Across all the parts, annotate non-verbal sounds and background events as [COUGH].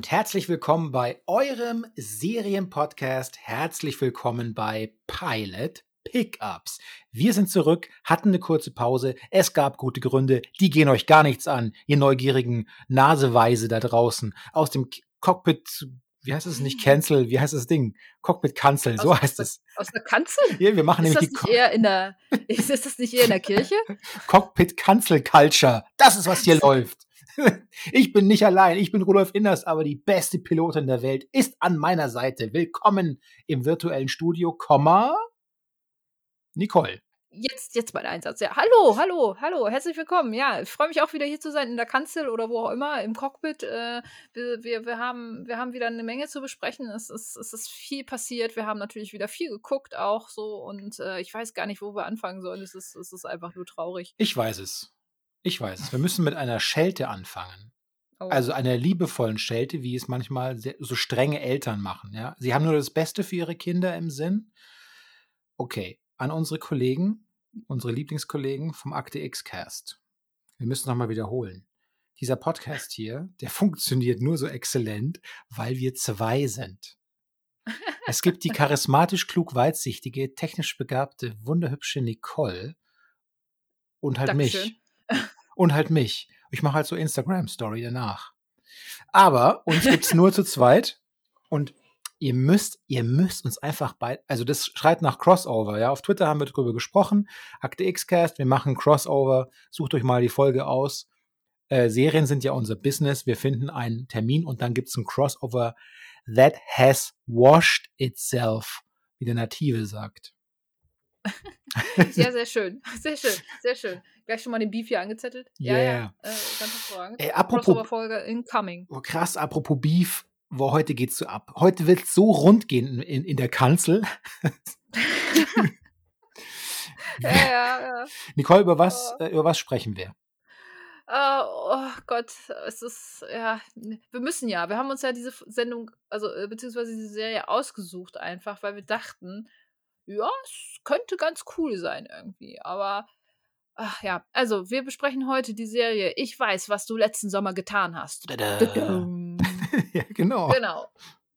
und herzlich willkommen bei eurem Serienpodcast. Herzlich willkommen bei Pilot Pickups. Wir sind zurück, hatten eine kurze Pause. Es gab gute Gründe, die gehen euch gar nichts an, ihr neugierigen Naseweise da draußen aus dem Cockpit. Wie heißt es nicht Cancel? Wie heißt das Ding? Cockpit Kanzel, so heißt es. Aus der Kanzel? Ja, wir machen ist nämlich das die nicht eher in der [LAUGHS] Ist das nicht eher in der Kirche? Cockpit Kanzel Culture. Das ist was hier läuft. [LAUGHS] Ich bin nicht allein, ich bin Rudolf Inners, aber die beste Pilotin der Welt ist an meiner Seite. Willkommen im virtuellen Studio, Komma, Nicole. Jetzt, jetzt mal der Einsatz. Ja, hallo, hallo, hallo, herzlich willkommen. Ja, ich freue mich auch wieder hier zu sein in der Kanzel oder wo auch immer, im Cockpit. Äh, wir, wir, wir, haben, wir haben wieder eine Menge zu besprechen. Es ist, es ist viel passiert. Wir haben natürlich wieder viel geguckt auch so und äh, ich weiß gar nicht, wo wir anfangen sollen. Es ist, es ist einfach nur traurig. Ich weiß es. Ich weiß es. Wir müssen mit einer Schelte anfangen. Oh. Also einer liebevollen Schelte, wie es manchmal sehr, so strenge Eltern machen. Ja? Sie haben nur das Beste für ihre Kinder im Sinn. Okay, an unsere Kollegen, unsere Lieblingskollegen vom Akte X-Cast. Wir müssen nochmal wiederholen. Dieser Podcast hier, der [LAUGHS] funktioniert nur so exzellent, weil wir zwei sind. Es gibt die [LAUGHS] charismatisch klug weitsichtige, technisch begabte, wunderhübsche Nicole und halt Dankeschön. mich. Und halt mich. Ich mache halt so Instagram-Story danach. Aber uns gibt's nur zu zweit und ihr müsst, ihr müsst uns einfach bei, also das schreit nach Crossover, ja. Auf Twitter haben wir drüber gesprochen. Akte X-Cast, wir machen Crossover. Sucht euch mal die Folge aus. Äh, Serien sind ja unser Business. Wir finden einen Termin und dann gibt's ein Crossover that has washed itself, wie der Native sagt. [LAUGHS] Sehr, sehr schön. Sehr schön, sehr schön. Gleich schon mal den Beef hier angezettelt. Ja, Yeah. ja. Äh, ganz hervorragend. Ey, apropos, Crossover-Folge incoming. oh, krass, apropos Beef, wo heute geht's so ab. Heute wird's so rund gehen in, in, in der Kanzel. [LAUGHS] Ja, ja, ja. Nicole, über was, Oh. äh, über was sprechen wir? Äh, oh Gott, es ist, ja, wir müssen ja. Wir haben uns ja diese Sendung, also äh, beziehungsweise diese Serie ausgesucht einfach, weil wir dachten, ja, es könnte ganz cool sein irgendwie. Aber, ach ja, also wir besprechen heute die Serie Ich weiß, was du letzten Sommer getan hast. Tada. Tudum. [LAUGHS] ja, genau. Genau.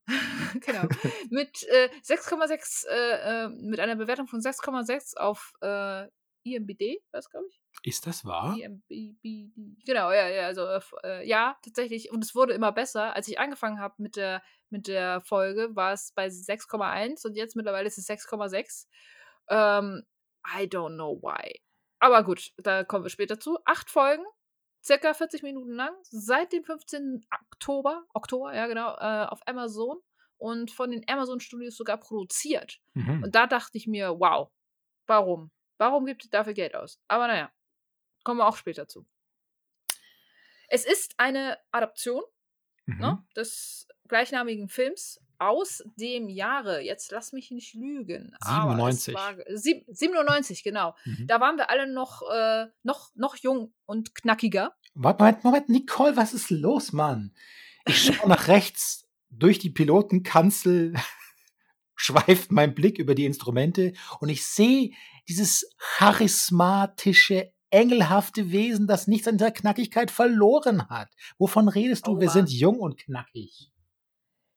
[LAUGHS] genau. Mit äh, 6,6, äh, äh, mit einer Bewertung von 6,6 auf äh, IMBD, was glaube ich? Ist das wahr? IMBD. Genau, ja, ja, also äh, äh, ja, tatsächlich. Und es wurde immer besser. Als ich angefangen habe mit der, mit der Folge, war es bei 6,1 und jetzt mittlerweile ist es 6,6. Ähm, I don't know why. Aber gut, da kommen wir später zu. Acht Folgen, circa 40 Minuten lang, seit dem 15. Oktober, Oktober, ja genau, äh, auf Amazon und von den Amazon Studios sogar produziert. Mhm. Und da dachte ich mir, wow, warum? Warum gibt es dafür Geld aus? Aber naja, kommen wir auch später zu. Es ist eine Adaption Mhm. ne, des gleichnamigen Films aus dem Jahre, jetzt lass mich nicht lügen, aber es 97. war, sieb, 97, genau. Mhm. Da waren wir alle noch, äh, noch, noch jung und knackiger. Moment, Moment, Nicole, was ist los, Mann? Ich schaue nach rechts durch die Pilotenkanzel, [LAUGHS] schweift mein Blick über die Instrumente und ich sehe dieses charismatische, engelhafte Wesen, das nichts an der Knackigkeit verloren hat. Wovon redest du? Wir Aua. sind jung und knackig.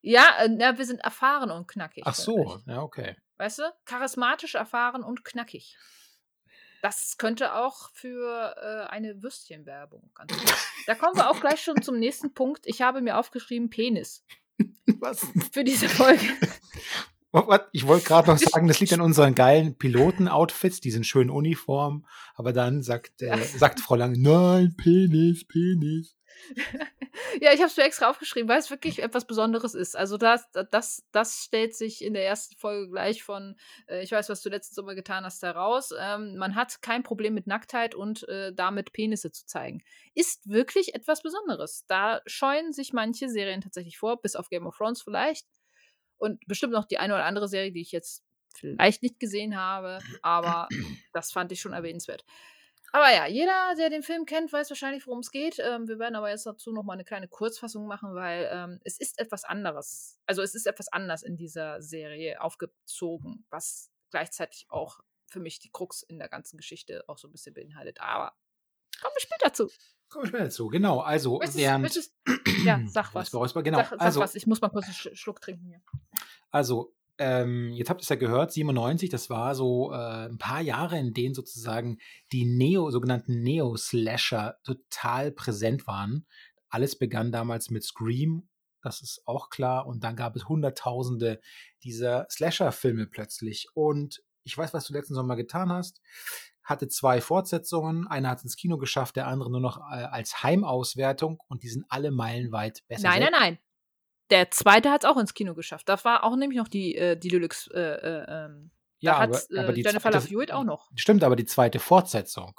Ja, äh, na, wir sind erfahren und knackig. Ach so, ja, okay. Weißt du? Charismatisch, erfahren und knackig. Das könnte auch für äh, eine Würstchenwerbung. Ganz gut. Da kommen wir auch gleich schon zum nächsten Punkt. Ich habe mir aufgeschrieben Penis [LAUGHS] Was? für diese Folge. What? Ich wollte gerade noch [LAUGHS] sagen, das liegt an unseren geilen Piloten-Outfits, diesen schönen Uniformen. Aber dann sagt, äh, sagt Frau Lang, nein, Penis, Penis. Ja, ich habe es mir extra aufgeschrieben, weil es wirklich etwas Besonderes ist. Also das, das, das stellt sich in der ersten Folge gleich von äh, Ich weiß, was du letzten Sommer getan hast, heraus. Ähm, man hat kein Problem mit Nacktheit und äh, damit Penisse zu zeigen. Ist wirklich etwas Besonderes. Da scheuen sich manche Serien tatsächlich vor, bis auf Game of Thrones vielleicht. Und bestimmt noch die eine oder andere Serie, die ich jetzt vielleicht nicht gesehen habe, aber das fand ich schon erwähnenswert. Aber ja, jeder, der den Film kennt, weiß wahrscheinlich, worum es geht. Ähm, wir werden aber jetzt dazu noch mal eine kleine Kurzfassung machen, weil ähm, es ist etwas anderes. Also es ist etwas anders in dieser Serie aufgezogen, was gleichzeitig auch für mich die Krux in der ganzen Geschichte auch so ein bisschen beinhaltet. Aber kommen wir später zu. Kommen wir später dazu. Genau, also Möchtest, während. möchtest, ja, [CLEARS THROAT] sag was. Räusper, Räusper, genau. Sag, sag also, was, ich muss mal kurz einen Sch- Schluck trinken hier. Also, ähm, jetzt habt ihr es ja gehört, 97, das war so äh, ein paar Jahre, in denen sozusagen die Neo, sogenannten Neo-Slasher total präsent waren. Alles begann damals mit Scream, das ist auch klar, und dann gab es Hunderttausende dieser Slasher-Filme plötzlich. Und ich weiß, was du letzten Sommer getan hast. Hatte zwei Fortsetzungen. Einer hat es ins Kino geschafft, der andere nur noch äh, als Heimauswertung und die sind alle meilenweit besser. Nein, nein, nein. Der zweite hat es auch ins Kino geschafft. Da war auch nämlich noch die, äh, die Deluxe. Äh, äh, ähm, Ja, da aber, hat äh, aber die Jennifer Love Hewitt auch noch. Stimmt, aber die zweite Fortsetzung.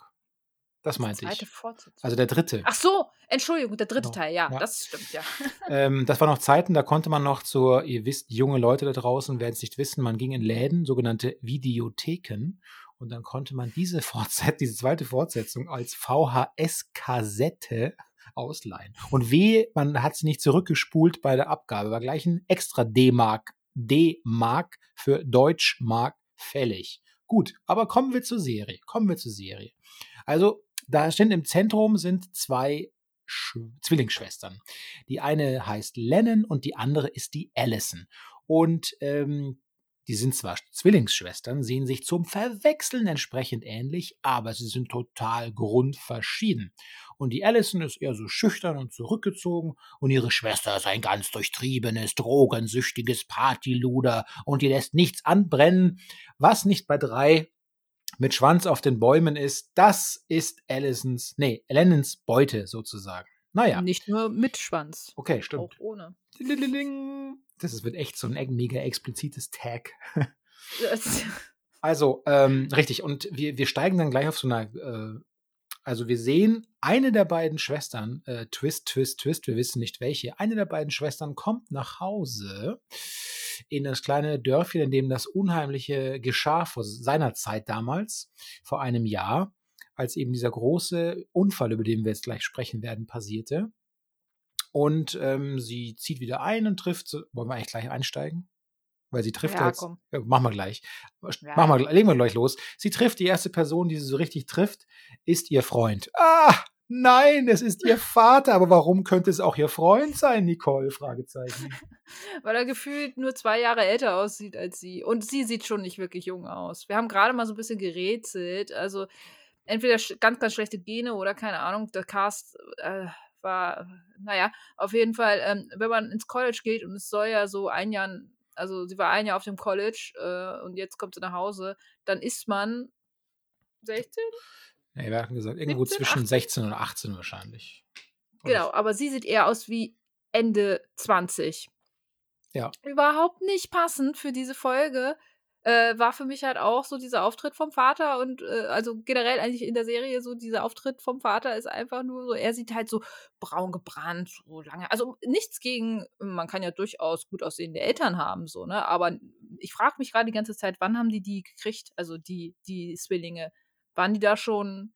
Das meinte Zweite ich. Fortsetzung. Also der dritte. Ach so, Entschuldigung, der dritte Genau. Teil, ja, Ja. das stimmt, ja. [LAUGHS] Ähm, das waren noch Zeiten, da konnte man noch zur, ihr wisst, junge Leute da draußen werden es nicht wissen, man ging in Läden, sogenannte Videotheken, und dann konnte man diese [LAUGHS] Fortsetzung, diese zweite Fortsetzung als VHS-Kassette ausleihen. Und weh, man hat sie nicht zurückgespult bei der Abgabe, war gleich ein extra D-Mark, D-Mark für Deutschmark fällig. Gut, aber kommen wir zur Serie. Kommen wir zur Serie. Also, da stehen im Zentrum sind zwei Sch Zwillingsschwestern. Die eine heißt Lennon und die andere ist die Allison. Und ähm, die sind zwar Zwillingsschwestern, sehen sich zum Verwechseln entsprechend ähnlich, aber sie sind total grundverschieden. Und die Allison ist eher so schüchtern und zurückgezogen und ihre Schwester ist ein ganz durchtriebenes, drogensüchtiges Partyluder und die lässt nichts anbrennen, was nicht bei drei mit Schwanz auf den Bäumen ist. Das ist Allisons, nee, Lennons Beute sozusagen. Naja, Nicht nur mit Schwanz, okay, stimmt. auch ohne. Das wird echt so ein e- mega explizites Tag. [LAUGHS] Also, ähm, richtig. Und wir, wir steigen dann gleich auf so einer. Äh, also, wir sehen eine der beiden Schwestern, äh, Twist, Twist, Twist, wir wissen nicht welche. Eine der beiden Schwestern kommt nach Hause in das kleine Dörfchen, in dem das Unheimliche geschah vor seiner Zeit damals, vor einem Jahr, als eben dieser große Unfall, über den wir jetzt gleich sprechen werden, passierte. Und ähm, sie zieht wieder ein und trifft. So, wollen wir eigentlich gleich einsteigen? Weil sie trifft Ja, jetzt. komm. Ja, machen wir gleich. Ja. Machen wir, legen wir gleich los. Sie trifft die erste Person, die sie so richtig trifft, ist ihr Freund. Ah, nein, es ist ihr [LAUGHS] Vater. Aber warum könnte es auch ihr Freund sein, Nicole? Fragezeichen. [LAUGHS] Weil er gefühlt nur zwei Jahre älter aussieht als sie. Und sie sieht schon nicht wirklich jung aus. Wir haben gerade mal so ein bisschen gerätselt. Also entweder ganz, ganz schlechte Gene oder keine Ahnung, der Cast äh, war, naja, auf jeden Fall, ähm, wenn man ins College geht und es soll ja so ein Jahr, also sie war ein Jahr auf dem College äh, und jetzt kommt sie nach Hause, dann ist man 16? Nee, wir hatten gesagt, irgendwo 17, zwischen 18. 16 und 18 wahrscheinlich. Genau, aber sie sieht eher aus wie Ende 20. Ja. Überhaupt nicht passend für diese Folge. Äh, war für mich halt auch so dieser Auftritt vom Vater und äh, also generell eigentlich in der Serie so dieser Auftritt vom Vater ist einfach nur so, er sieht halt so braun gebrannt, so lange. Also nichts gegen, man kann ja durchaus gut aussehende Eltern haben, so, ne? Aber ich frage mich gerade die ganze Zeit, wann haben die die gekriegt? Also die, die Zwillinge. Waren die da schon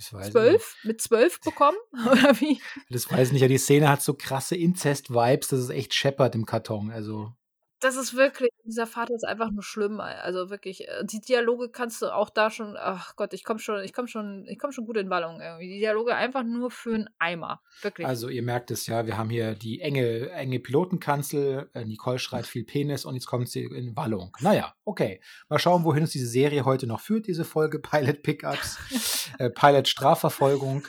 zwölf? Mit zwölf bekommen? [LAUGHS] [LAUGHS] Oder wie? das weiß ich nicht. Ja, die Szene hat so krasse Inzest-Vibes, das ist echt scheppert im Karton. Also, Das ist wirklich, dieser Vater ist einfach nur schlimm. Also wirklich, äh, die Dialoge kannst du auch da schon, ach Gott, ich komme schon, ich komme schon, ich komme schon gut in Wallung irgendwie. Die Dialoge einfach nur für einen Eimer. Wirklich. also, ihr merkt es ja, wir haben hier die enge, enge Pilotenkanzel. Äh, Nicole schreit viel Penis und jetzt kommt sie in Wallung. Naja, okay. Mal schauen, wohin uns diese Serie heute noch führt, diese Folge. Pilot Pickups, [LAUGHS] äh, Pilot Strafverfolgung.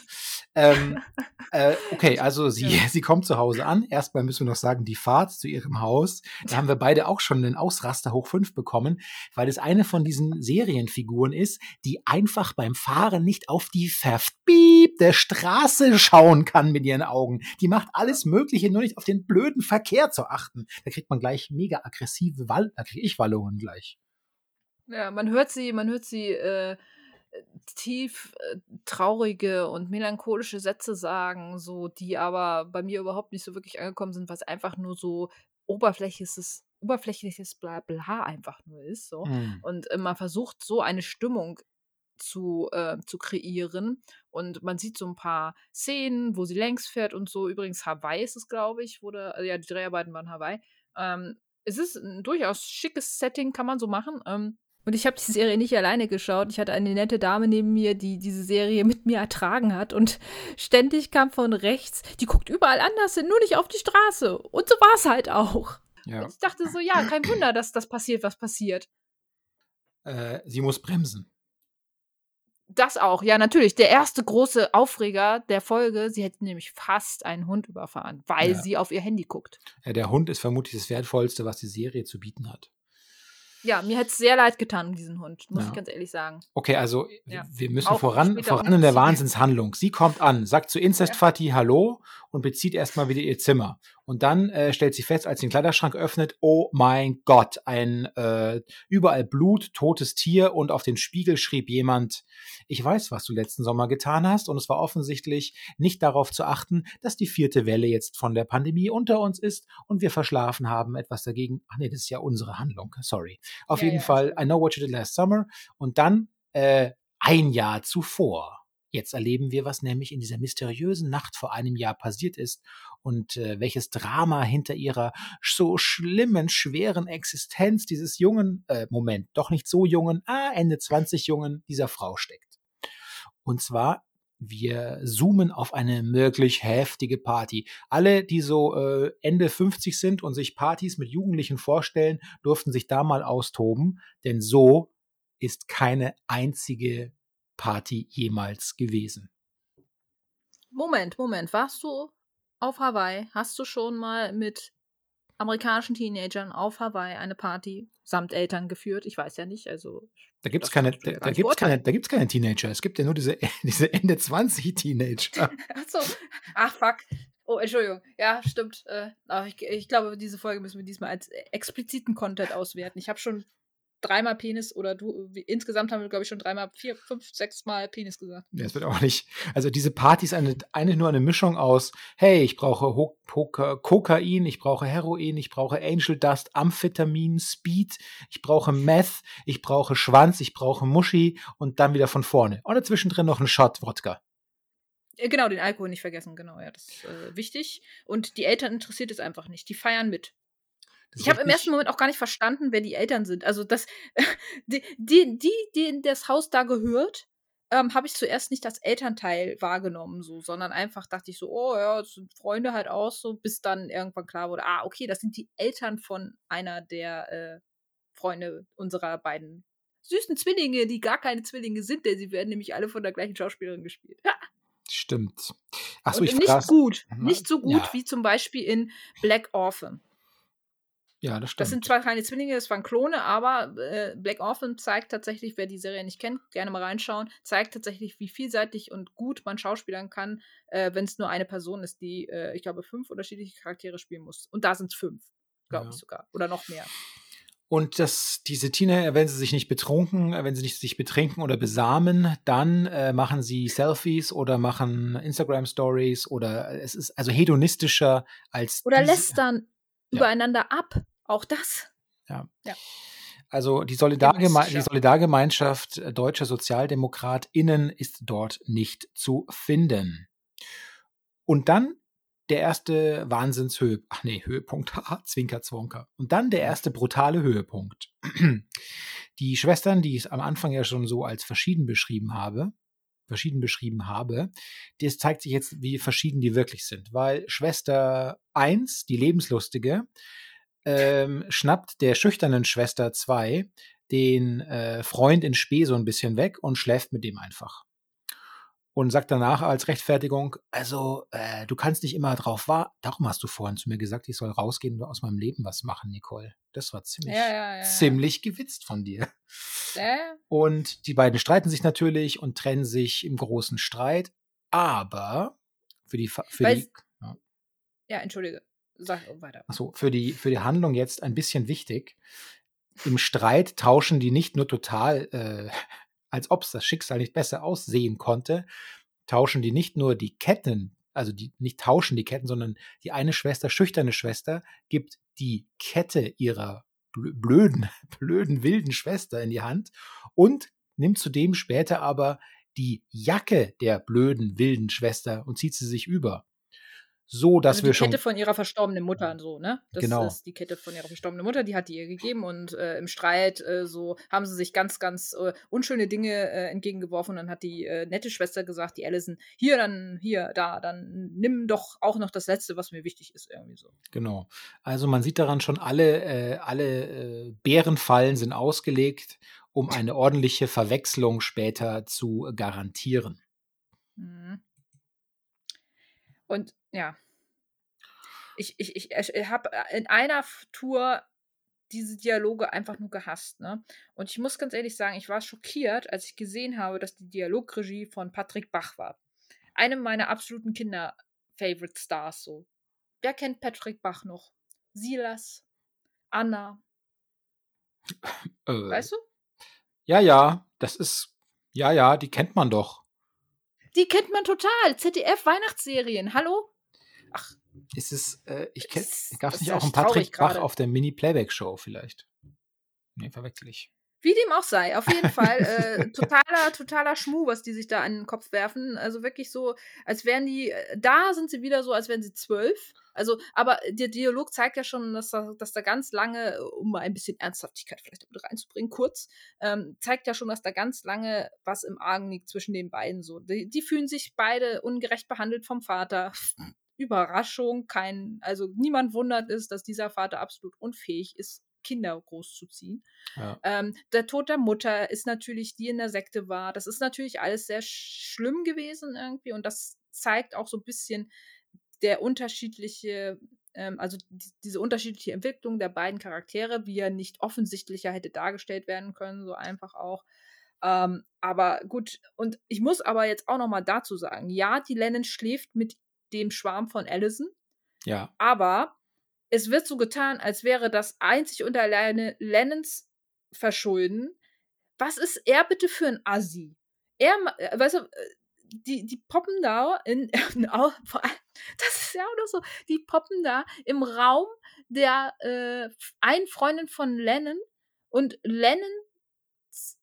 Ähm, [LAUGHS] äh, okay, also sie, Ja. [LAUGHS] sie kommt zu Hause an. Erstmal müssen wir noch sagen, die Fahrt zu ihrem Haus. Da haben wir beide auch schon einen Ausraster hoch fünf bekommen, weil es eine von diesen Serienfiguren ist, die einfach beim Fahren nicht auf die verpiepte Straße schauen kann mit ihren Augen. Die macht alles Mögliche, nur nicht auf den blöden Verkehr zu achten. Da kriegt man gleich mega aggressive Wall, da kriege ich Wallungen gleich. ja, man hört sie, man hört sie äh, tief äh, traurige und melancholische Sätze sagen, so die aber bei mir überhaupt nicht so wirklich angekommen sind, was einfach nur so oberflächliches, oberflächliches Blabla einfach nur ist. So. Hm. Und äh, man versucht so eine Stimmung zu, äh, zu kreieren. Und man sieht so ein paar Szenen, wo sie längs fährt und so. Übrigens, Hawaii ist es, glaube ich, wurde, also ja, die Dreharbeiten waren Hawaii. Ähm, es ist ein durchaus schickes Setting, kann man so machen. Ähm, Und ich habe die Serie nicht alleine geschaut. Ich hatte eine nette Dame neben mir, die diese Serie mit mir ertragen hat. Und ständig kam von rechts, die guckt überall anders hin, nur nicht auf die Straße. Und so war es halt auch. Ja. Und ich dachte so, ja, kein Wunder, dass das passiert, was passiert. Äh, sie muss bremsen. Das auch, ja, natürlich. Der erste große Aufreger der Folge, sie hätte nämlich fast einen Hund überfahren, weil ja. sie auf ihr Handy guckt. Ja, der Hund ist vermutlich das Wertvollste, was die Serie zu bieten hat. Ja, mir hätte es sehr leid getan um diesen Hund, muss ja. ich ganz ehrlich sagen. Okay, also ja. wir müssen Auch voran, voran in der Wahnsinnshandlung. Sie kommt an, sagt zu Incest Fatih Hallo und bezieht erstmal wieder ihr Zimmer. Und dann äh, stellt sie fest, als sie den Kleiderschrank öffnet, oh mein Gott, ein äh, überall Blut, totes Tier und auf den Spiegel schrieb jemand, ich weiß, was du letzten Sommer getan hast und es war offensichtlich nicht darauf zu achten, dass die vierte Welle jetzt von der Pandemie unter uns ist und wir verschlafen haben, etwas dagegen. Ach nee, das ist ja unsere Handlung, sorry. Auf ja, jeden ja, Fall, I know what you did last summer und dann äh, ein Jahr zuvor Jetzt erleben wir, was nämlich in dieser mysteriösen Nacht vor einem Jahr passiert ist und äh, welches Drama hinter ihrer so schlimmen, schweren Existenz dieses jungen, äh, Moment, doch nicht so jungen, ah, Ende 20 jungen dieser Frau steckt. Und zwar wir zoomen auf eine möglich heftige Party. Alle, die so äh, Ende 50 sind und sich Partys mit Jugendlichen vorstellen, durften sich da mal austoben, denn so ist keine einzige Party jemals gewesen. Moment, Moment, warst du auf Hawaii? Hast du schon mal mit amerikanischen Teenagern auf Hawaii eine Party samt Eltern geführt? Ich weiß ja nicht, also. Da gibt es keine, da, da gibt's keine, da gibt's keine Teenager. Es gibt ja nur diese, [LAUGHS] diese Ende 20 Teenager. [LAUGHS] Achso. Ach, fuck. Oh, Entschuldigung. Ja, stimmt. Äh, ich, ich, glaube, diese Folge müssen wir diesmal als expliziten Content auswerten. Ich habe schon dreimal Penis oder du, insgesamt haben wir, glaube ich, schon dreimal, vier, fünf, sechs Mal Penis gesagt. Ja, es wird auch nicht. Also diese Party ist eine, eine nur eine Mischung aus, hey, ich brauche Ho Poker, Kokain, ich brauche Heroin, ich brauche Angel Dust, Amphetamin, Speed, ich brauche Meth, ich brauche Schwanz, ich brauche Muschi und dann wieder von vorne. Und dazwischen drin noch ein Shot Wodka. Äh, genau, den Alkohol nicht vergessen, genau, ja, das ist äh, wichtig. Und die Eltern interessiert es einfach nicht. Die feiern mit ich habe im ersten Moment auch gar nicht verstanden, wer die Eltern sind. Also das, [LAUGHS] die, die, die, die das Haus da gehört, ähm, habe ich zuerst nicht als Elternteil wahrgenommen, so, sondern einfach dachte ich so, oh ja, das sind Freunde halt auch so, bis dann irgendwann klar wurde, ah, okay, das sind die Eltern von einer der äh, Freunde unserer beiden süßen Zwillinge, die gar keine Zwillinge sind, denn sie werden nämlich alle von der gleichen Schauspielerin gespielt. [LAUGHS] Stimmt. Achso, ich nicht gut, mhm. nicht so gut ja. wie zum Beispiel in Black Orphan. Ja, das stimmt. Das sind zwar keine Zwillinge, das waren Klone, aber äh, Black Orphan zeigt tatsächlich, wer die Serie nicht kennt, gerne mal reinschauen, zeigt tatsächlich, wie vielseitig und gut man schauspielern kann, äh, wenn es nur eine Person ist, die, äh, ich glaube, fünf unterschiedliche Charaktere spielen muss. Und da sind es fünf, glaube ja. ich sogar. Oder noch mehr. Und dass diese Teenager, wenn sie sich nicht betrunken, äh, wenn sie nicht sich betrinken oder besamen, dann äh, machen sie Selfies oder machen Instagram Stories oder es ist also hedonistischer als oder lästern ja. übereinander ab. Auch das. Ja. ja. Also die, Solidargeme die Solidargemeinschaft deutscher SozialdemokratInnen ist dort nicht zu finden. Und dann der erste Wahnsinnshöhepunkt. Ach nee, Höhepunkt, [LAUGHS] Zwinker, Zwonker. Und dann der erste brutale Höhepunkt. [CLEARS THROAT] Die Schwestern, die ich am Anfang ja schon so als verschieden beschrieben habe, verschieden beschrieben habe, das zeigt sich jetzt, wie verschieden die wirklich sind. Weil Schwester 1, die Lebenslustige, ähm, schnappt der schüchternen Schwester 2 den äh, Freund in Spee so ein bisschen weg und schläft mit dem einfach. Und sagt danach als Rechtfertigung, also äh, du kannst nicht immer drauf warten. Darum hast du vorhin zu mir gesagt, ich soll rausgehen und aus meinem Leben was machen, Nicole. Das war ziemlich, ja, ja, ja, ziemlich gewitzt von dir. Und die beiden streiten sich natürlich und trennen sich im großen Streit. Aber für die, für die ja, entschuldige. Sag weiter. Achso, für die, für die Handlung jetzt ein bisschen wichtig. Im Streit tauschen die nicht nur total, äh, [LAUGHS] als ob es das Schicksal nicht besser aussehen konnte, tauschen die nicht nur die Ketten, also die nicht tauschen die Ketten, sondern die eine Schwester, schüchterne Schwester, gibt die Kette ihrer blöden, [LAUGHS] blöden, wilden Schwester in die Hand und nimmt zudem später aber die Jacke der blöden, wilden Schwester und zieht sie sich über. So, dass also wir die schon. Kette von ihrer verstorbenen Mutter und so, ne? Das Genau. ist die Kette von ihrer verstorbenen Mutter, die hat die ihr gegeben und äh, im Streit äh, so haben sie sich ganz, ganz äh, unschöne Dinge äh, entgegengeworfen und dann hat die äh, nette Schwester gesagt, die Allison, hier, dann, hier, da, dann nimm doch auch noch das Letzte, was mir wichtig ist, irgendwie so. Genau. Also man sieht daran schon, alle, äh, alle Bärenfallen sind ausgelegt, um eine ordentliche Verwechslung später zu garantieren. Mhm. Und ja. Ich, ich, ich, ich habe in einer Tour diese Dialoge einfach nur gehasst, ne? Und ich muss ganz ehrlich sagen, ich war schockiert, als ich gesehen habe, dass die Dialogregie von Patrick Bach war. Einem meiner absoluten Kinder-Favorite-Stars so. Wer kennt Patrick Bach noch? Silas, Anna, Äh, weißt du? Ja, ja, das ist. Ja, ja, die kennt man doch. Die kennt man total. ZDF-Weihnachtsserien. Hallo? Ach, Ist es, äh, ich kenn, Das- gab es nicht auch einen Patrick Bach gerade. auf der Mini-Playback-Show vielleicht? Nee, verwechsel ich. Wie dem auch sei, auf jeden Fall äh, [LAUGHS] totaler, totaler Schmuh, was die sich da an den Kopf werfen. Also wirklich so, als wären die, äh, da sind sie wieder so, als wären sie zwölf. Also, aber der Dialog zeigt ja schon, dass da, dass da ganz lange, äh, um mal ein bisschen Ernsthaftigkeit vielleicht mit reinzubringen, kurz, ähm, zeigt ja schon, dass da ganz lange was im Argen liegt zwischen den beiden. So, die, die fühlen sich beide ungerecht behandelt vom Vater. Überraschung, kein, also niemand wundert es, dass dieser Vater absolut unfähig ist, Kinder großzuziehen. Ja. Ähm, der Tod der Mutter ist natürlich, die in der Sekte war. Das ist natürlich alles sehr sch- schlimm gewesen irgendwie und das zeigt auch so ein bisschen der unterschiedliche, ähm, also die, diese unterschiedliche Entwicklung der beiden Charaktere, wie er nicht offensichtlicher hätte dargestellt werden können, so einfach auch. Ähm, aber gut, und ich muss aber jetzt auch noch mal dazu sagen, ja, die Lennon schläft mit dem Schwarm von Allison, Ja, aber es wird so getan, als wäre das einzig und alleine Lennons Verschulden. Was ist er bitte für ein Assi? Er, äh, weißt du, äh, die, die poppen da in, [LAUGHS] das ist ja auch noch so, die poppen da im Raum der äh, einen Freundin von Lennon und Lennon,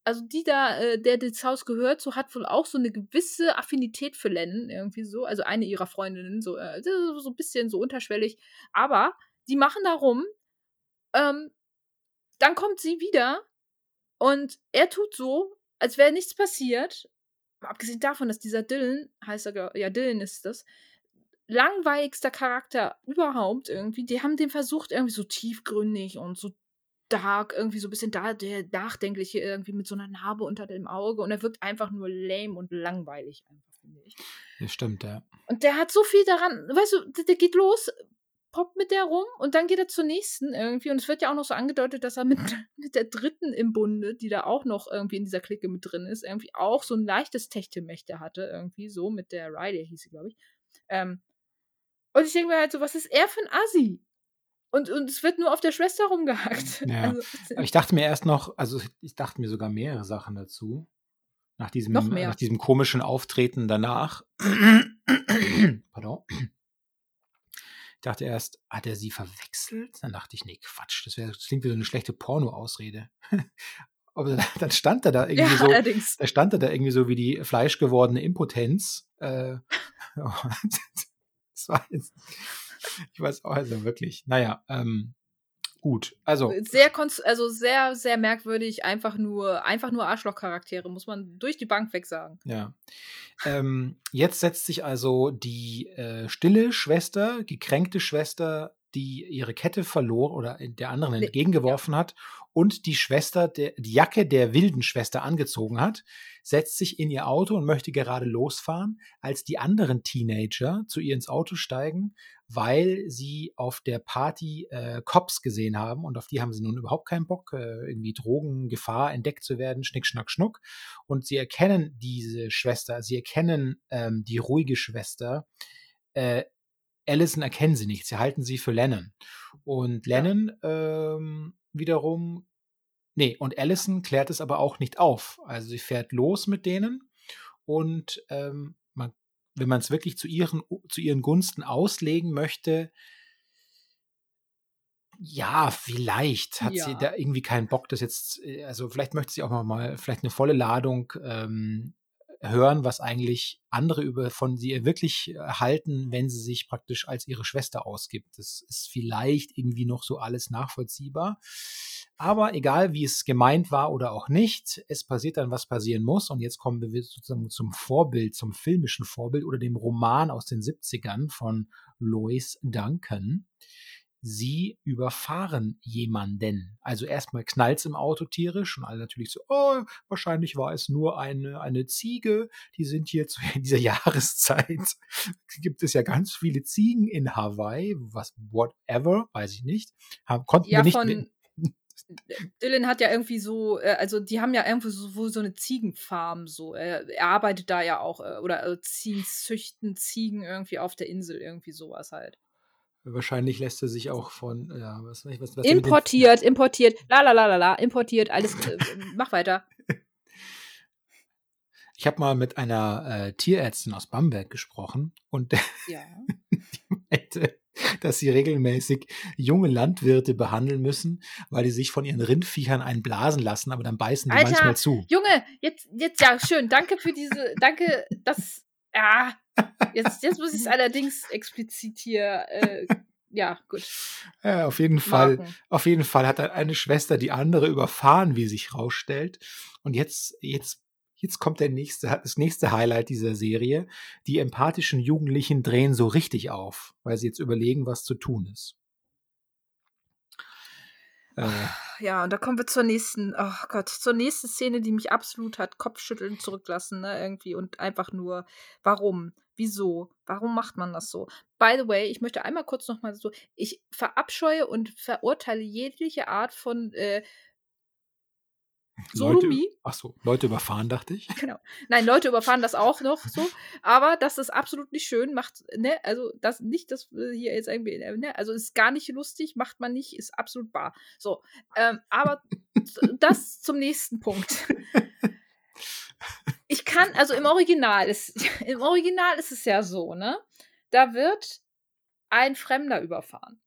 also die da, äh, der das Haus gehört, so hat wohl auch so eine gewisse Affinität für Lennon, irgendwie so, also eine ihrer Freundinnen, so, äh, so ein bisschen so unterschwellig, aber die machen da rum, ähm, dann kommt sie wieder und er tut so, als wäre nichts passiert. Abgesehen davon, dass dieser Dylan, heißt er, ja, Dylan ist das, langweiligster Charakter überhaupt irgendwie. Die haben den versucht, irgendwie so tiefgründig und so dark, irgendwie so ein bisschen da, der Nachdenkliche, irgendwie mit so einer Narbe unter dem Auge. Und er wirkt einfach nur lame und langweilig, einfach, finde ich. das stimmt, ja. Und der hat so viel daran, weißt du, der, der geht los, poppt mit der rum und dann geht er zur nächsten irgendwie. Und es wird ja auch noch so angedeutet, dass er mit, [LAUGHS] mit der dritten im Bunde, die da auch noch irgendwie in dieser Clique mit drin ist, irgendwie auch so ein leichtes Techtelmächte hatte, irgendwie so mit der Riley hieß sie, glaube ich. Ähm, und ich denke mir halt so, was ist er für ein Assi? Und, und es wird nur auf der Schwester rumgehackt. [LAUGHS] Ja. Also, Aber ich dachte mir erst noch, also ich dachte mir sogar mehrere Sachen dazu. Nach diesem, nach diesem komischen Auftreten danach. Pardon. Ich dachte erst, hat er sie verwechselt? Dann dachte ich, nee, Quatsch, das, wär, das klingt wie so eine schlechte Porno-Ausrede. [LAUGHS] Aber dann- stand er da ja, irgendwie so, allerdings. da stand er da irgendwie so wie die fleischgewordene Impotenz. Äh, [LAUGHS] das war jetzt, ich weiß auch, also wirklich, naja, ähm, gut, also, Sehr, konst- also sehr, sehr merkwürdig, einfach nur, einfach nur Arschloch-Charaktere, muss man durch die Bank weg sagen. ja. Ähm, jetzt setzt sich also die äh, stille Schwester, gekränkte Schwester, die ihre Kette verlor oder der anderen entgegengeworfen hat und die Schwester, der, die Jacke der wilden Schwester angezogen hat, setzt sich in ihr Auto und möchte gerade losfahren, als die anderen Teenager zu ihr ins Auto steigen, weil sie auf der Party äh, Cops gesehen haben und auf die haben sie nun überhaupt keinen Bock, äh, irgendwie Drogengefahr entdeckt zu werden, schnick, schnack, schnuck. Und sie erkennen diese Schwester, sie erkennen ähm, die ruhige Schwester. Äh, Allison erkennen sie nicht, sie halten sie für Lennon. Und Ja. Lennon ähm, wiederum, nee, und Allison klärt es aber auch nicht auf. Also sie fährt los mit denen und ähm, man, wenn man es wirklich zu ihren, zu ihren Gunsten auslegen möchte, ja, vielleicht hat sie Ja. da irgendwie keinen Bock, das jetzt, äh, also vielleicht möchte sie auch mal vielleicht eine volle Ladung ähm, hören, was eigentlich andere über von sie wirklich halten, wenn sie sich praktisch als ihre Schwester ausgibt. Das ist vielleicht irgendwie noch so alles nachvollziehbar. Aber egal, wie es gemeint war oder auch nicht, es passiert dann, was passieren muss. Und jetzt kommen wir sozusagen zum Vorbild, zum filmischen Vorbild oder dem Roman aus den 70ern von Lois Duncan sie überfahren jemanden. Also erstmal knallt es im Auto tierisch und alle natürlich so, oh, wahrscheinlich war es nur eine, eine Ziege. Die sind hier zu [LAUGHS] dieser Jahreszeit. Gibt es ja ganz viele Ziegen in Hawaii, was, whatever, weiß ich nicht. Haben, konnten ja, wir nicht. Von [LAUGHS] Dylan hat ja irgendwie so, äh, also die haben ja irgendwo so, so eine Ziegenfarm, so. Er, arbeitet da ja auch, äh, oder äh, ziehen, züchten Ziegen irgendwie auf der Insel, irgendwie sowas halt. Wahrscheinlich lässt er sich auch von, ja, was, was, was Importiert, importiert, la la la la la, importiert, alles, äh, [LAUGHS] mach weiter. Ich habe mal mit einer äh, Tierärztin aus Bamberg gesprochen und [LAUGHS] ja. die meinte, dass sie regelmäßig junge Landwirte behandeln müssen, weil die sich von ihren Rindviechern einblasen lassen, aber dann beißen die Alter, manchmal zu. Junge, jetzt, jetzt, ja, schön, danke für diese, danke, das, ja, Jetzt, jetzt muss ich es allerdings explizit hier. Äh, ja, gut. Ja, auf jeden Fall. Auf jeden Fall hat eine Schwester die andere überfahren, wie sich rausstellt. Und jetzt, jetzt, jetzt kommt der nächste, das nächste Highlight dieser Serie. Die empathischen Jugendlichen drehen so richtig auf, weil sie jetzt überlegen, was zu tun ist. Äh, ja, und da kommen wir zur nächsten, oh Gott, zur nächsten Szene, die mich absolut hat Kopfschütteln zurücklassen, ne, irgendwie. Und einfach nur, warum? Wieso? Warum macht man das so? By the way, ich möchte einmal kurz nochmal so, ich verabscheue und verurteile jegliche Art von äh, Sodomie. Leute, ach so, Leute überfahren, dachte ich. [LAUGHS] Genau. Nein, Leute überfahren das auch noch so. Aber das ist absolut nicht schön, macht, ne, also das nicht, dass hier jetzt irgendwie, ne, also ist gar nicht lustig, macht man nicht, ist absolut bar. So. Ähm, aber das zum nächsten Punkt. Ich kann, also im Original ist, im Original ist es ja so, ne? Da wird ein Fremder überfahren.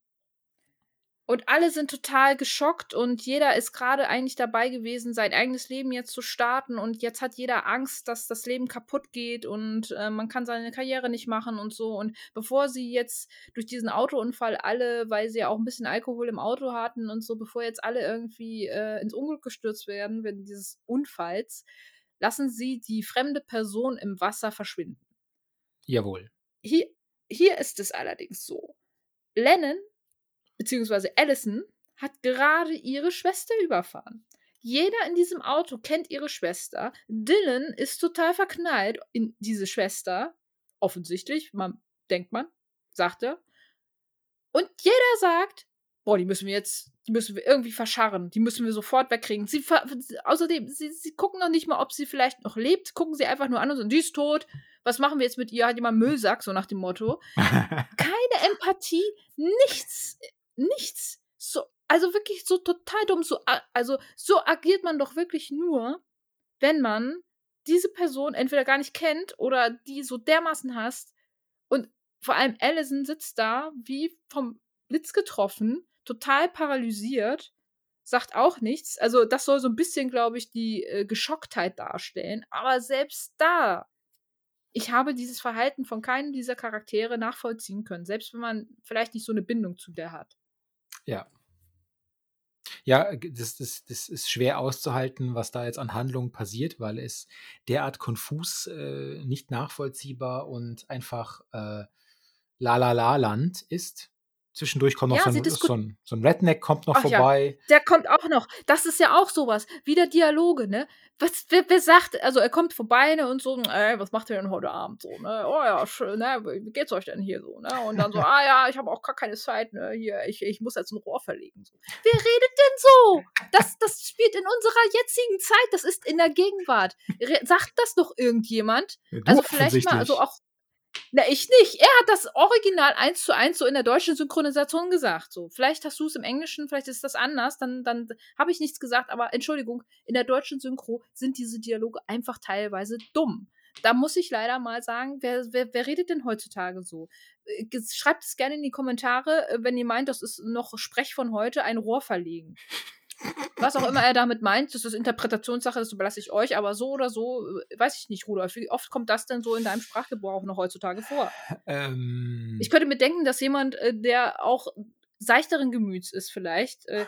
Und alle sind total geschockt und jeder ist gerade eigentlich dabei gewesen, sein eigenes Leben jetzt zu starten und jetzt hat jeder Angst, dass das Leben kaputt geht und äh, man kann seine Karriere nicht machen und so. Und bevor sie jetzt durch diesen Autounfall alle, weil sie ja auch ein bisschen Alkohol im Auto hatten und so, bevor jetzt alle irgendwie äh, ins Unglück gestürzt werden wegen dieses Unfalls, lassen sie die fremde Person im Wasser verschwinden. Jawohl. Hier, hier ist es allerdings so. Lennon beziehungsweise Allison, hat gerade ihre Schwester überfahren. Jeder in diesem Auto kennt ihre Schwester. Dylan ist total verknallt in diese Schwester. Offensichtlich, man denkt man, sagt er. Und jeder sagt, boah, die müssen wir jetzt, die müssen wir irgendwie verscharren, die müssen wir sofort wegkriegen. Sie, außerdem, sie, sie gucken noch nicht mal, ob sie vielleicht noch lebt, gucken sie einfach nur an und sagen, die ist tot. Was machen wir jetzt mit ihr? Hat jemand Müllsack, so nach dem Motto. [LAUGHS] Keine Empathie, nichts nichts. So, also wirklich so total dumm. So, also so agiert man doch wirklich nur, wenn man diese Person entweder gar nicht kennt oder die so dermaßen hasst. Und vor allem Allison sitzt da wie vom Blitz getroffen, total paralysiert, sagt auch nichts. Also das soll so ein bisschen, glaube ich, die äh, Geschocktheit darstellen. Aber selbst da, ich habe dieses Verhalten von keinem dieser Charaktere nachvollziehen können, selbst wenn man vielleicht nicht so eine Bindung zu der hat. Ja. Ja, das, das, das ist schwer auszuhalten, was da jetzt an Handlungen passiert, weil es derart konfus, äh, nicht nachvollziehbar und einfach äh, La-La-La-Land ist. Zwischendurch kommt noch ja, so, ein, so, ein, so, ein, Redneck kommt noch Ach vorbei. Ja, der kommt auch noch. Das ist ja auch sowas. Wieder Dialoge, ne? Was, wer, wer sagt, also er kommt vorbei ne, und so, ey, was macht ihr denn heute Abend so, ne? Oh ja, schön, ne? Wie geht's euch denn hier so, ne? Und dann so, [LAUGHS] ah ja, ich habe auch gar keine Zeit, ne? Hier, ich, ich muss jetzt ein Rohr verlegen. So. Wer redet denn so? Das, das spielt in unserer jetzigen Zeit, das ist in der Gegenwart. Re sagt das doch irgendjemand? Ja, also vielleicht mal, also auch na, ich nicht. Er hat das Original eins zu eins so in der deutschen Synchronisation gesagt. So, vielleicht hast du es im Englischen, vielleicht ist das anders, dann, dann habe ich nichts gesagt, aber Entschuldigung, in der deutschen Synchro sind diese Dialoge einfach teilweise dumm. Da muss ich leider mal sagen, wer, wer, wer redet denn heutzutage so? Äh, schreibt es gerne in die Kommentare, äh, wenn ihr meint, das ist noch Sprech von heute, ein Rohr verlegen. Was auch immer er damit meint, das ist Interpretationssache, das überlasse ich euch, aber so oder so, äh, weiß ich nicht, Rudolf. Wie oft kommt das denn so in deinem Sprachgebrauch noch heutzutage vor? Ähm, Ich könnte mir denken, dass jemand, äh, der auch seichteren Gemüts ist, vielleicht, äh,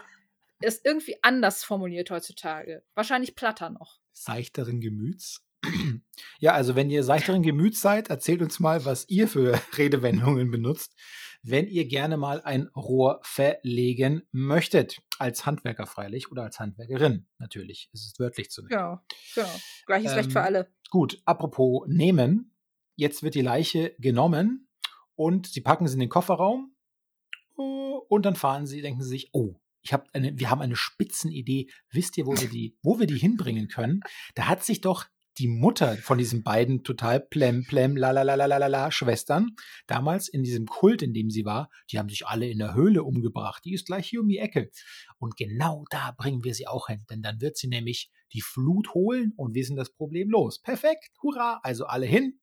es irgendwie anders formuliert heutzutage. Wahrscheinlich platter noch. seichteren Gemüts. [CLEARS THROAT] Ja, also wenn ihr seichteren Gemüts seid, erzählt uns mal, was ihr für [LAUGHS] Redewendungen benutzt, wenn ihr gerne mal ein Rohr verlegen möchtet. Als Handwerker freilich oder als Handwerkerin natürlich. Es ist wörtlich zu nehmen. Genau, genau. Gleiches Recht für Ähm, alle. Gut, apropos nehmen. Jetzt wird die Leiche genommen und sie packen sie in den Kofferraum oh, und dann fahren sie, denken sie sich, oh, ich hab eine, wir haben eine Spitzenidee. Wisst ihr, wo wir die, wo wir die hinbringen können? Da hat sich doch die Mutter von diesen beiden total plem, plem, la, la, la, la, la, la, Schwestern, damals in diesem Kult, in dem sie war, die haben sich alle in der Höhle umgebracht. Die ist gleich hier um die Ecke. Und genau da bringen wir sie auch hin, denn dann wird sie nämlich die Flut holen und wir sind das Problem los. Perfekt, hurra, also alle hin.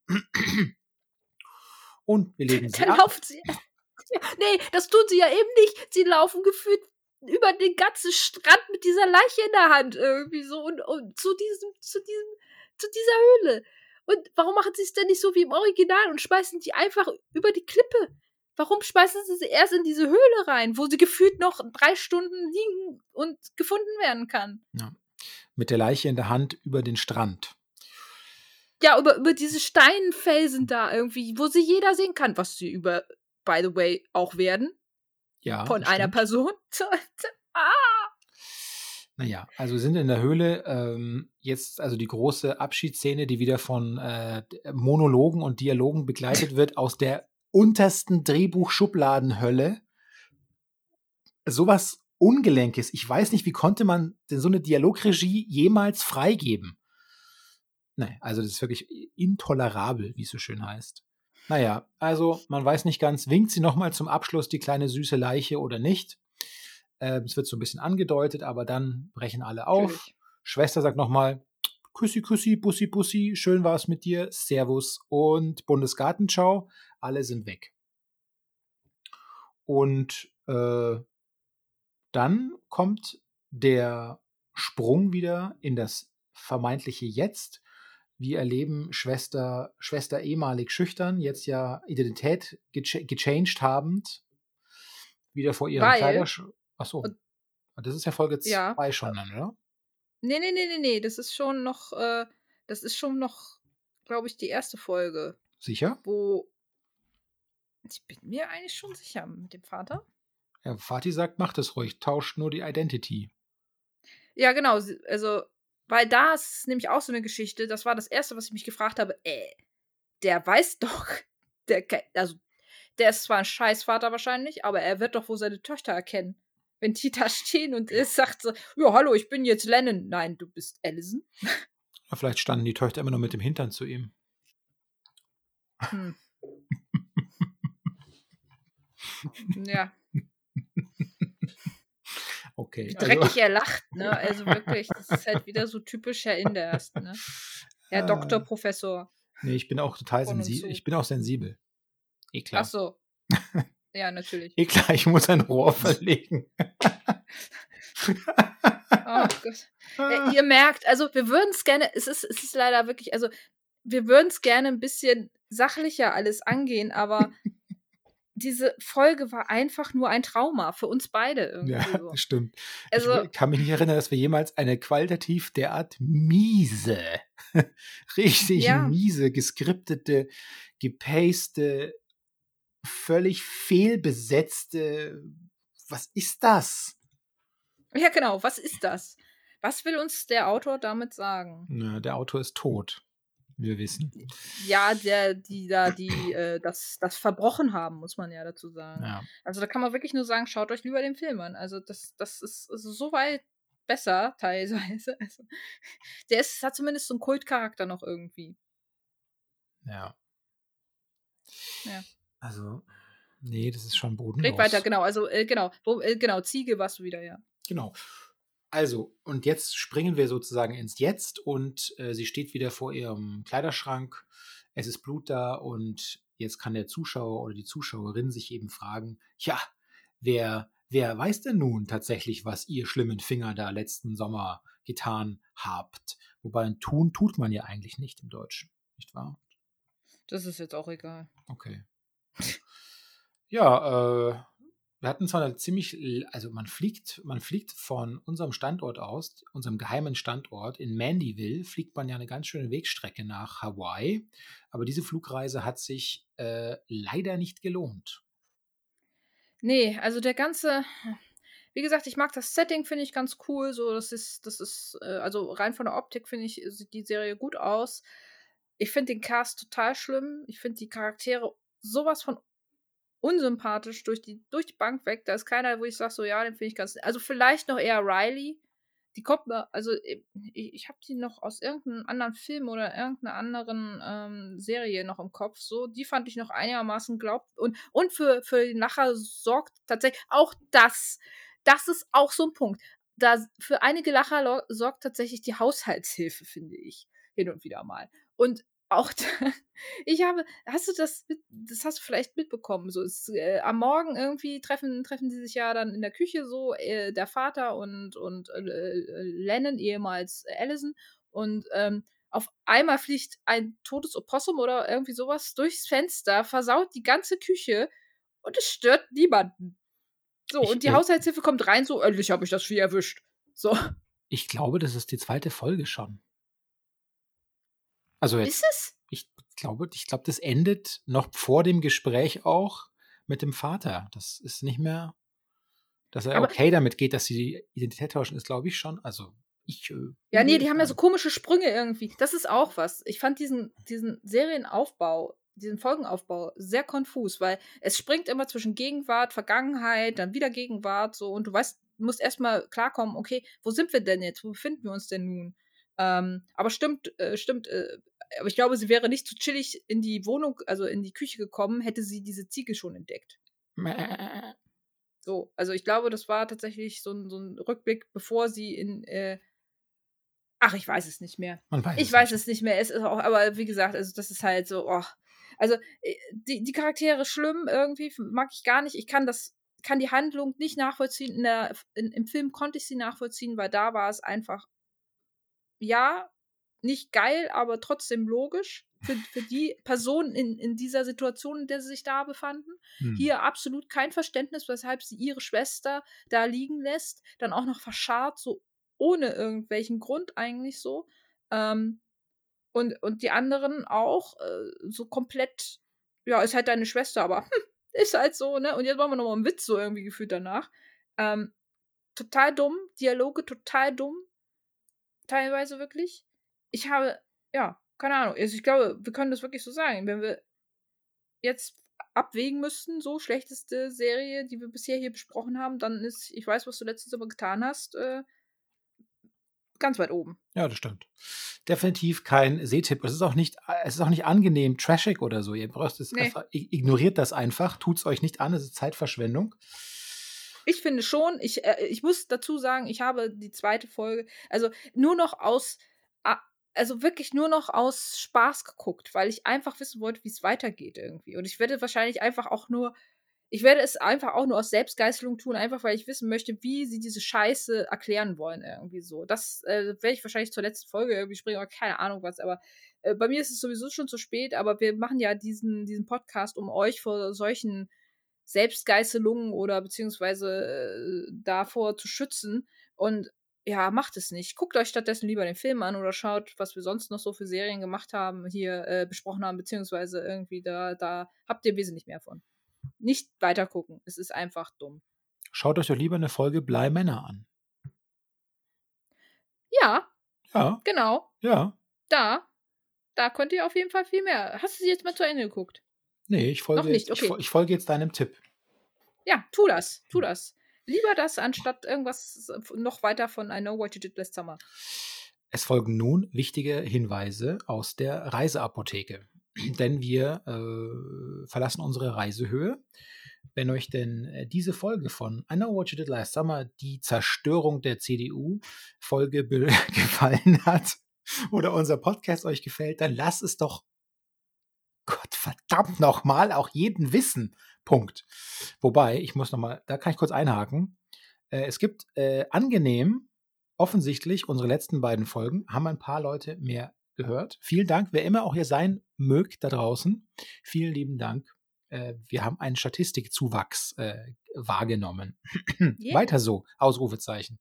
Und wir legen sie Dann ab. laufen sie. Nee, das tun sie ja eben nicht. Sie laufen gefühlt über den ganzen Strand mit dieser Leiche in der Hand irgendwie so und, und zu diesem, zu diesem, zu dieser Höhle. Und warum machen sie es denn nicht so wie im Original und schmeißen die einfach über die Klippe? Warum schmeißen sie sie erst in diese Höhle rein, wo sie gefühlt noch drei Stunden liegen und gefunden werden kann? Mit der Leiche in der Hand über den Strand. Ja, über, über diese Steinfelsen da irgendwie, wo sie jeder sehen kann, was sie über, by the way, auch werden. Ja. von einer stimmt. Person. [LAUGHS] ah! Naja, also wir sind in der Höhle. Ähm, jetzt also die große Abschiedsszene, die wieder von äh, Monologen und Dialogen begleitet [LAUGHS] wird aus der untersten Drehbuchschubladenhölle. Sowas Ungelenkes. Ich weiß nicht, wie konnte man denn so eine Dialogregie jemals freigeben? Nee, also das ist wirklich intolerabel, wie es so schön heißt. Naja, also man weiß nicht ganz, winkt sie nochmal zum Abschluss die kleine süße Leiche oder nicht. Ähm, es wird so ein bisschen angedeutet, aber dann brechen alle auf. Natürlich. Schwester sagt nochmal, Küssi, Küssi, Bussi, Bussi, schön war es mit dir, Servus und Bundesgartenschau. Alle sind weg. Und äh, dann kommt der Sprung wieder in das vermeintliche Jetzt. Wir erleben Schwester, Schwester ehemalig schüchtern, jetzt ja Identität gecha gechanged habend, wieder vor ihrem Weil- Kleidersch... Achso, Und- das ist ja Folge 2 Ja. schon dann, oder? Nee, nee, nee, nee, nee. Das ist schon noch, äh, das ist schon noch, glaube ich, die erste Folge, Sicher? wo. Ich bin mir eigentlich schon sicher mit dem Vater. Ja, Fatih sagt, macht es ruhig, tauscht nur die Identity. Ja, genau. Also, weil da ist nämlich auch so eine Geschichte. Das war das Erste, was ich mich gefragt habe. Äh, der weiß [LAUGHS] doch, der, also, der ist zwar ein Scheißvater wahrscheinlich, aber er wird doch wohl seine Töchter erkennen. Wenn die da [LAUGHS] stehen und er sagt so, ja, hallo, ich bin jetzt Lennon. Nein, du bist Allison. [LAUGHS] Vielleicht standen die Töchter immer nur mit dem Hintern zu ihm. Hm. [LAUGHS] ja, Okay. wie also- dreckig er lacht, ne? Also wirklich, das ist halt wieder so typisch Herr Inderst, ne? Herr Ah. Doktor, Professor. Nee, ich bin auch total sensibel. Ich bin auch sensibel. Eh klar. Ach so. Ja, natürlich. Eh klar, ich muss ein Rohr verlegen. Oh Gott. [LAUGHS] Äh, ihr merkt, also wir würden es gerne, es ist, es ist leider wirklich, also wir würden es gerne ein bisschen sachlicher alles angehen, aber diese Folge war einfach nur ein Trauma für uns beide irgendwie ja, so. stimmt. Also, ich kann mich nicht erinnern, dass wir jemals eine qualitativ derart miese, [LAUGHS] richtig Ja. miese, geskriptete, gepaste, völlig fehlbesetzte. Was ist das? ja genau, was ist das? Was will uns der Autor damit sagen? Na, der Autor ist tot. Wir wissen. Ja, der, die da, die äh, das, das verbrochen haben, muss man ja dazu sagen. Ja. Also da kann man wirklich nur sagen, schaut euch lieber den Film an. Also das, das ist, ist so weit besser [LAUGHS] teilweise. Also, der ist, hat zumindest so einen Kultcharakter noch irgendwie. Ja. Ja. Also, nee, das ist schon bodenlos. Red weiter, genau. Also äh, genau, Wo, äh, genau, Ziege warst du wieder, ja. Genau. Also, und jetzt springen wir sozusagen ins Jetzt und äh, sie steht wieder vor ihrem Kleiderschrank. Es ist Blut da und jetzt kann der Zuschauer oder die Zuschauerin sich eben fragen, ja, wer wer weiß denn nun tatsächlich, was ihr schlimmen Finger da letzten Sommer getan habt? Wobei ein tun tut man ja eigentlich nicht im Deutschen, nicht wahr? Das ist jetzt auch egal. Okay. Ja, äh, wir hatten zwar eine ziemlich, also man fliegt, man fliegt von unserem Standort aus, unserem geheimen Standort in Mandyville, fliegt man ja eine ganz schöne Wegstrecke nach Hawaii. Aber diese Flugreise hat sich äh, leider nicht gelohnt. Nee, also der ganze, wie gesagt, ich mag das Setting, finde ich ganz cool. So, das ist, das ist, äh, also rein von der Optik finde ich, sieht die Serie gut aus. Ich finde den Cast total schlimm. Ich finde die Charaktere sowas von unsympathisch durch die, durch die Bank weg. Da ist keiner, wo ich sage, so ja, den finde ich ganz. Also vielleicht noch eher Riley. Die kommt mir, also äh, ich, ich habe die noch aus irgendeinem anderen Film oder irgendeiner anderen ähm, Serie noch im Kopf. So, die fand ich noch einigermaßen glaubt. Und, und für, für den Lacher sorgt tatsächlich auch das. Das ist auch so ein Punkt. Da, für einige Lacher sorgt tatsächlich die Haushaltshilfe, finde ich. Hin und wieder mal. Und auch da, [LAUGHS] ich habe, hast du das, das hast du vielleicht mitbekommen, so ist, äh, am Morgen irgendwie treffen, treffen sie sich ja dann in der Küche so, äh, der Vater und, und äh, äh Lennon, ehemals Allison, und ähm, auf einmal fliegt ein totes Opossum oder irgendwie sowas durchs Fenster, versaut die ganze Küche und es stört niemanden. So, ich, und die Haushaltshilfe kommt rein, so, endlich habe ich das Vieh erwischt. So. Ich glaube, das ist die zweite Folge schon. Also jetzt, ist es? Ich glaube, ich glaube, das endet noch vor dem Gespräch auch mit dem Vater. Das ist nicht mehr, dass er Aber okay damit geht, dass sie die Identität tauschen, ist, glaube ich, schon. Also ich. Äh, ja, nee, die haben ja so komische Sprünge irgendwie. Das ist auch was. Ich fand diesen, diesen Serienaufbau, diesen Folgenaufbau sehr konfus, weil es springt immer zwischen Gegenwart, Vergangenheit, dann wieder Gegenwart, so und du weißt, du musst erstmal klarkommen, okay, wo sind wir denn jetzt? Wo befinden wir uns denn nun? Ähm, aber stimmt, äh, stimmt, äh, aber ich glaube, sie wäre nicht zu chillig in die Wohnung, also in die Küche gekommen, hätte sie diese Ziege schon entdeckt. So, also ich glaube, das war tatsächlich so ein, so ein Rückblick, bevor sie in. Äh, ach, ich weiß es nicht mehr. Weiß ich es weiß nicht. es nicht mehr. Es ist auch, aber wie gesagt, also das ist halt so, oh. Also äh, die, die Charaktere schlimm irgendwie, mag ich gar nicht. Ich kann das, kann die Handlung nicht nachvollziehen. In der, in, Im Film konnte ich sie nachvollziehen, weil da war es einfach, ja, nicht geil, aber trotzdem logisch für, für die Personen in, in dieser Situation, in der sie sich da befanden. Hm. Hier absolut kein Verständnis, weshalb sie ihre Schwester da liegen lässt, dann auch noch verscharrt, so ohne irgendwelchen Grund eigentlich so. Ähm, und, und die anderen auch äh, so komplett, ja, ist halt deine Schwester, aber hm, [LAUGHS] ist halt so, ne? Und jetzt machen wir nochmal einen Witz so irgendwie gefühlt danach. Ähm, total dumm, Dialoge total dumm, teilweise wirklich ich habe, ja, keine Ahnung. Also ich glaube, wir können das wirklich so sagen. Wenn wir jetzt abwägen müssten, so schlechteste Serie, die wir bisher hier besprochen haben, dann ist, ich weiß, was du letztes Mal getan hast, äh, ganz weit oben. Ja, das stimmt. Definitiv kein Sehtipp. Es ist auch nicht, es ist auch nicht angenehm, trashig oder so. Ihr braucht es nee. einfach, ignoriert das einfach, tut es euch nicht an, es ist Zeitverschwendung. Ich finde schon, ich, äh, ich muss dazu sagen, ich habe die zweite Folge, also nur noch aus also wirklich nur noch aus Spaß geguckt, weil ich einfach wissen wollte, wie es weitergeht irgendwie. Und ich werde wahrscheinlich einfach auch nur, ich werde es einfach auch nur aus Selbstgeißelung tun, einfach weil ich wissen möchte, wie sie diese Scheiße erklären wollen irgendwie so. Das äh, werde ich wahrscheinlich zur letzten Folge irgendwie springen, aber keine Ahnung was. Aber äh, bei mir ist es sowieso schon zu spät, aber wir machen ja diesen, diesen Podcast, um euch vor solchen Selbstgeißelungen oder beziehungsweise äh, davor zu schützen. Und ja, macht es nicht. Guckt euch stattdessen lieber den Film an oder schaut, was wir sonst noch so für Serien gemacht haben, hier äh, besprochen haben, beziehungsweise irgendwie da, da habt ihr wesentlich mehr von. Nicht weiter gucken. Es ist einfach dumm. Schaut euch doch lieber eine Folge Blei Männer an. Ja. Ja. Genau. Ja. Da. Da könnt ihr auf jeden Fall viel mehr. Hast du sie jetzt mal zu Ende geguckt? Nee, ich folge, nicht, okay. ich, ich folge jetzt deinem Tipp. Ja, tu das. Tu das. Lieber das, anstatt irgendwas noch weiter von I Know What You Did Last Summer. Es folgen nun wichtige Hinweise aus der Reiseapotheke. [CLEARS THROAT] Denn wir äh, verlassen unsere Reisehöhe. Wenn euch denn äh, diese Folge von I Know What You Did Last Summer, die Zerstörung der CDU-Folge [LAUGHS] gefallen hat oder unser Podcast euch gefällt, dann lasst es doch Gott verdammt nochmal auch jeden wissen. Punkt. Wobei, ich muss nochmal, da kann ich kurz einhaken. Äh, es gibt äh, angenehm, offensichtlich, unsere letzten beiden Folgen haben ein paar Leute mehr gehört. Vielen Dank, wer immer auch ihr sein mögt da draußen. Vielen lieben Dank. Äh, wir haben einen Statistikzuwachs äh, wahrgenommen. [CLEARS THROAT] Yeah. Weiter so, Ausrufezeichen.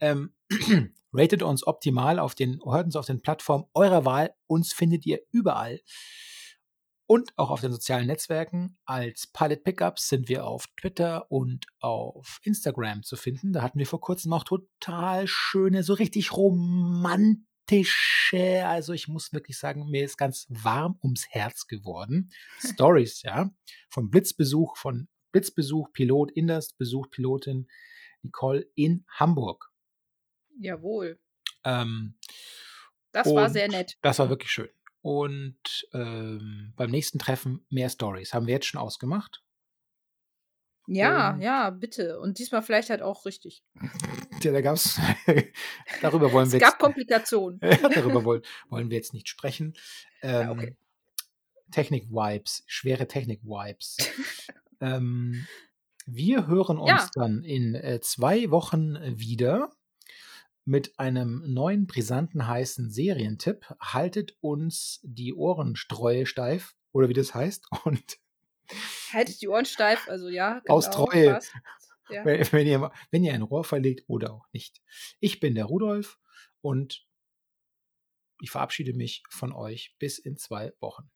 Ähm, [CLEARS THROAT] ratet uns optimal auf den, hört uns auf den Plattformen eurer Wahl. Uns findet ihr überall. Und auch auf den sozialen Netzwerken. Als Pilot Pickups sind wir auf Twitter und auf Instagram zu finden. Da hatten wir vor kurzem auch total schöne, so richtig romantische, also ich muss wirklich sagen, mir ist ganz warm ums Herz geworden. [LAUGHS] Stories, ja, von Blitzbesuch, von Blitzbesuch, Pilot, Inders Besuch, Pilotin Nicole in Hamburg. Jawohl. Ähm, das war sehr nett. Das war wirklich schön. Und ähm, beim nächsten Treffen mehr Stories. Haben wir jetzt schon ausgemacht? Ja, und ja, bitte. Und diesmal vielleicht halt auch richtig. [LAUGHS] Ja, da gab es. [LAUGHS] darüber wollen wir. Es gab jetzt, Komplikationen. [LAUGHS] darüber wollen, wollen wir jetzt nicht sprechen. Ähm, ja, okay. Technik-Vibes, schwere Technik-Vibes. ähm, wir hören uns ja. dann in äh, zwei Wochen wieder mit einem neuen, brisanten, heißen Serientipp. Haltet uns die Ohrenstreue steif, oder wie das heißt. [LAUGHS] Und Haltet die Ohren steif, also ja. Genau, aus Treue. Ja. Wenn, wenn, ihr, wenn ihr ein Rohr verlegt oder auch nicht. Ich bin der Rudolf und ich verabschiede mich von euch bis in zwei Wochen.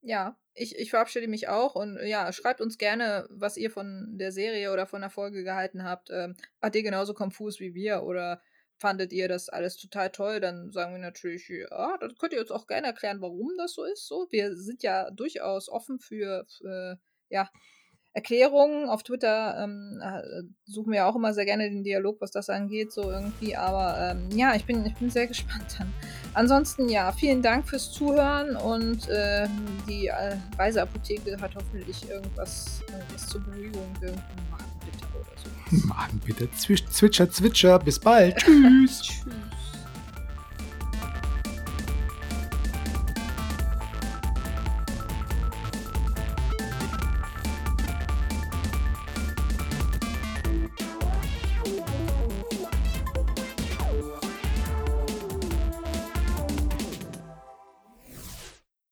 Ja, ich, ich verabschiede mich auch und ja, schreibt uns gerne, was ihr von der Serie oder von der Folge gehalten habt. Ähm, wart ihr genauso konfus wie wir oder fandet ihr das alles total toll, dann sagen wir natürlich, ja, dann könnt ihr uns auch gerne erklären, warum das so ist. So, wir sind ja durchaus offen für, für ja, Erklärungen. Auf Twitter ähm, äh, suchen wir auch immer sehr gerne den Dialog, was das angeht, so irgendwie. Aber ähm, ja, ich bin, ich bin sehr gespannt dann. Ansonsten, ja, vielen Dank fürs Zuhören und äh, die äh, Reiseapotheke hat hoffentlich irgendwas, irgendwas zur Beruhigung, irgendeinen So. Magenbitter, Zwitscher, Zwitscher, bis bald. Tschüss. Tschüss.